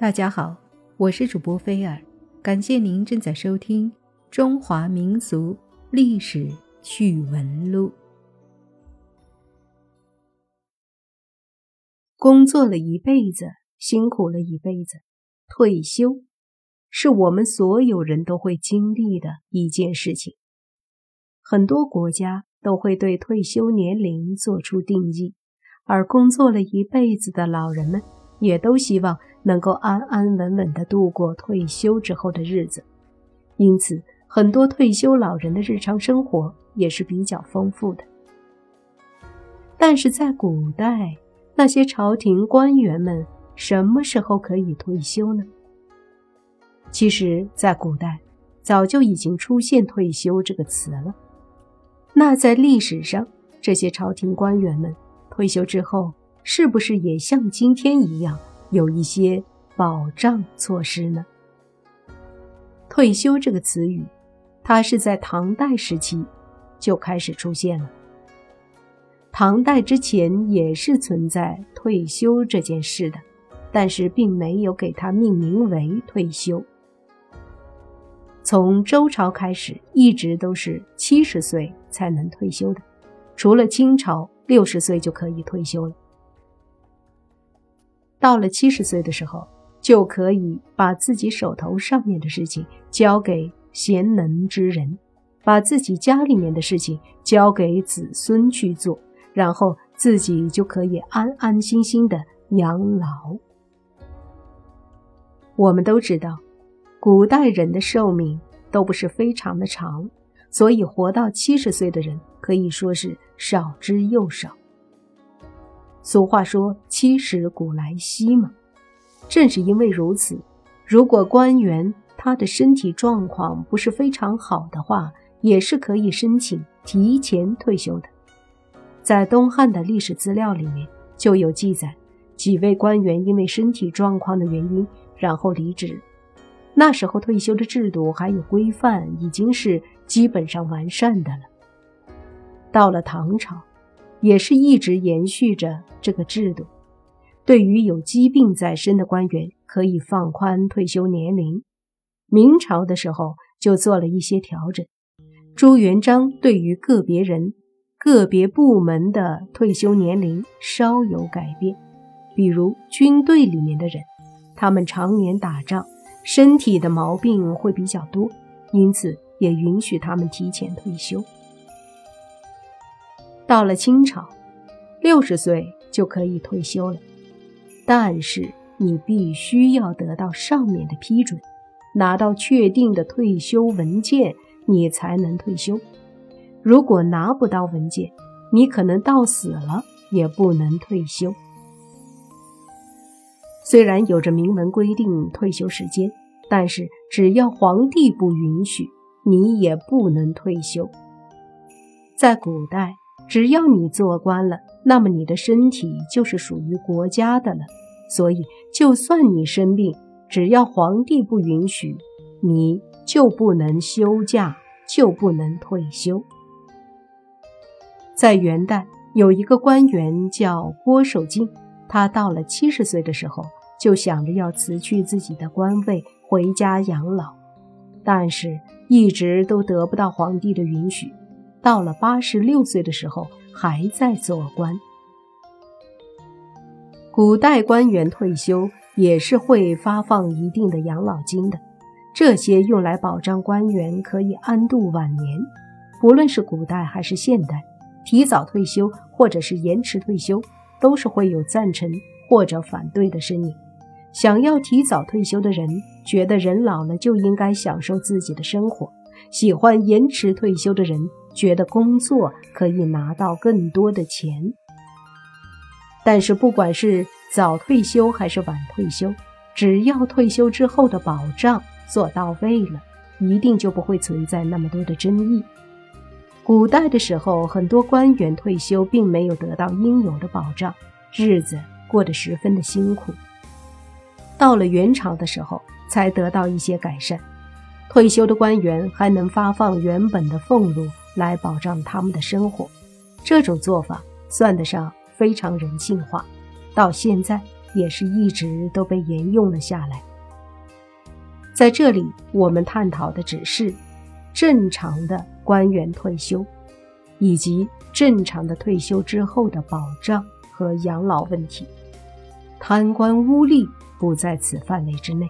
大家好，我是主播菲尔，感谢您正在收听《中华民俗历史趣闻录》。工作了一辈子，辛苦了一辈子，退休是我们所有人都会经历的一件事情。很多国家都会对退休年龄做出定义，而工作了一辈子的老人们。也都希望能够安安稳稳地度过退休之后的日子，因此，很多退休老人的日常生活也是比较丰富的。但是在古代，那些朝廷官员们什么时候可以退休呢？其实，在古代早就已经出现“退休”这个词了。那在历史上，这些朝廷官员们退休之后，是不是也像今天一样有一些保障措施呢？退休这个词语，它是在唐代时期就开始出现了。唐代之前也是存在退休这件事的，但是并没有给它命名为退休。从周朝开始，一直都是七十岁才能退休的，除了清朝六十岁就可以退休了。到了七十岁的时候，就可以把自己手头上面的事情交给贤能之人，把自己家里面的事情交给子孙去做，然后自己就可以安安心心的养老。我们都知道，古代人的寿命都不是非常的长，所以活到七十岁的人可以说是少之又少。俗话说“七十古来稀”嘛，正是因为如此，如果官员他的身体状况不是非常好的话，也是可以申请提前退休的。在东汉的历史资料里面就有记载，几位官员因为身体状况的原因，然后离职。那时候退休的制度还有规范，已经是基本上完善的了。到了唐朝。也是一直延续着这个制度，对于有疾病在身的官员，可以放宽退休年龄。明朝的时候就做了一些调整，朱元璋对于个别人、个别部门的退休年龄稍有改变，比如军队里面的人，他们常年打仗，身体的毛病会比较多，因此也允许他们提前退休。到了清朝，六十岁就可以退休了，但是你必须要得到上面的批准，拿到确定的退休文件，你才能退休。如果拿不到文件，你可能到死了也不能退休。虽然有着明文规定退休时间，但是只要皇帝不允许，你也不能退休。在古代。只要你做官了，那么你的身体就是属于国家的了。所以，就算你生病，只要皇帝不允许，你就不能休假，就不能退休。在元代，有一个官员叫郭守敬，他到了七十岁的时候，就想着要辞去自己的官位，回家养老，但是一直都得不到皇帝的允许。到了八十六岁的时候，还在做官。古代官员退休也是会发放一定的养老金的，这些用来保障官员可以安度晚年。不论是古代还是现代，提早退休或者是延迟退休，都是会有赞成或者反对的声音。想要提早退休的人，觉得人老了就应该享受自己的生活。喜欢延迟退休的人觉得工作可以拿到更多的钱，但是不管是早退休还是晚退休，只要退休之后的保障做到位了，一定就不会存在那么多的争议。古代的时候，很多官员退休并没有得到应有的保障，日子过得十分的辛苦。到了元朝的时候，才得到一些改善。退休的官员还能发放原本的俸禄来保障他们的生活，这种做法算得上非常人性化，到现在也是一直都被沿用了下来。在这里，我们探讨的只是正常的官员退休，以及正常的退休之后的保障和养老问题。贪官污吏不在此范围之内。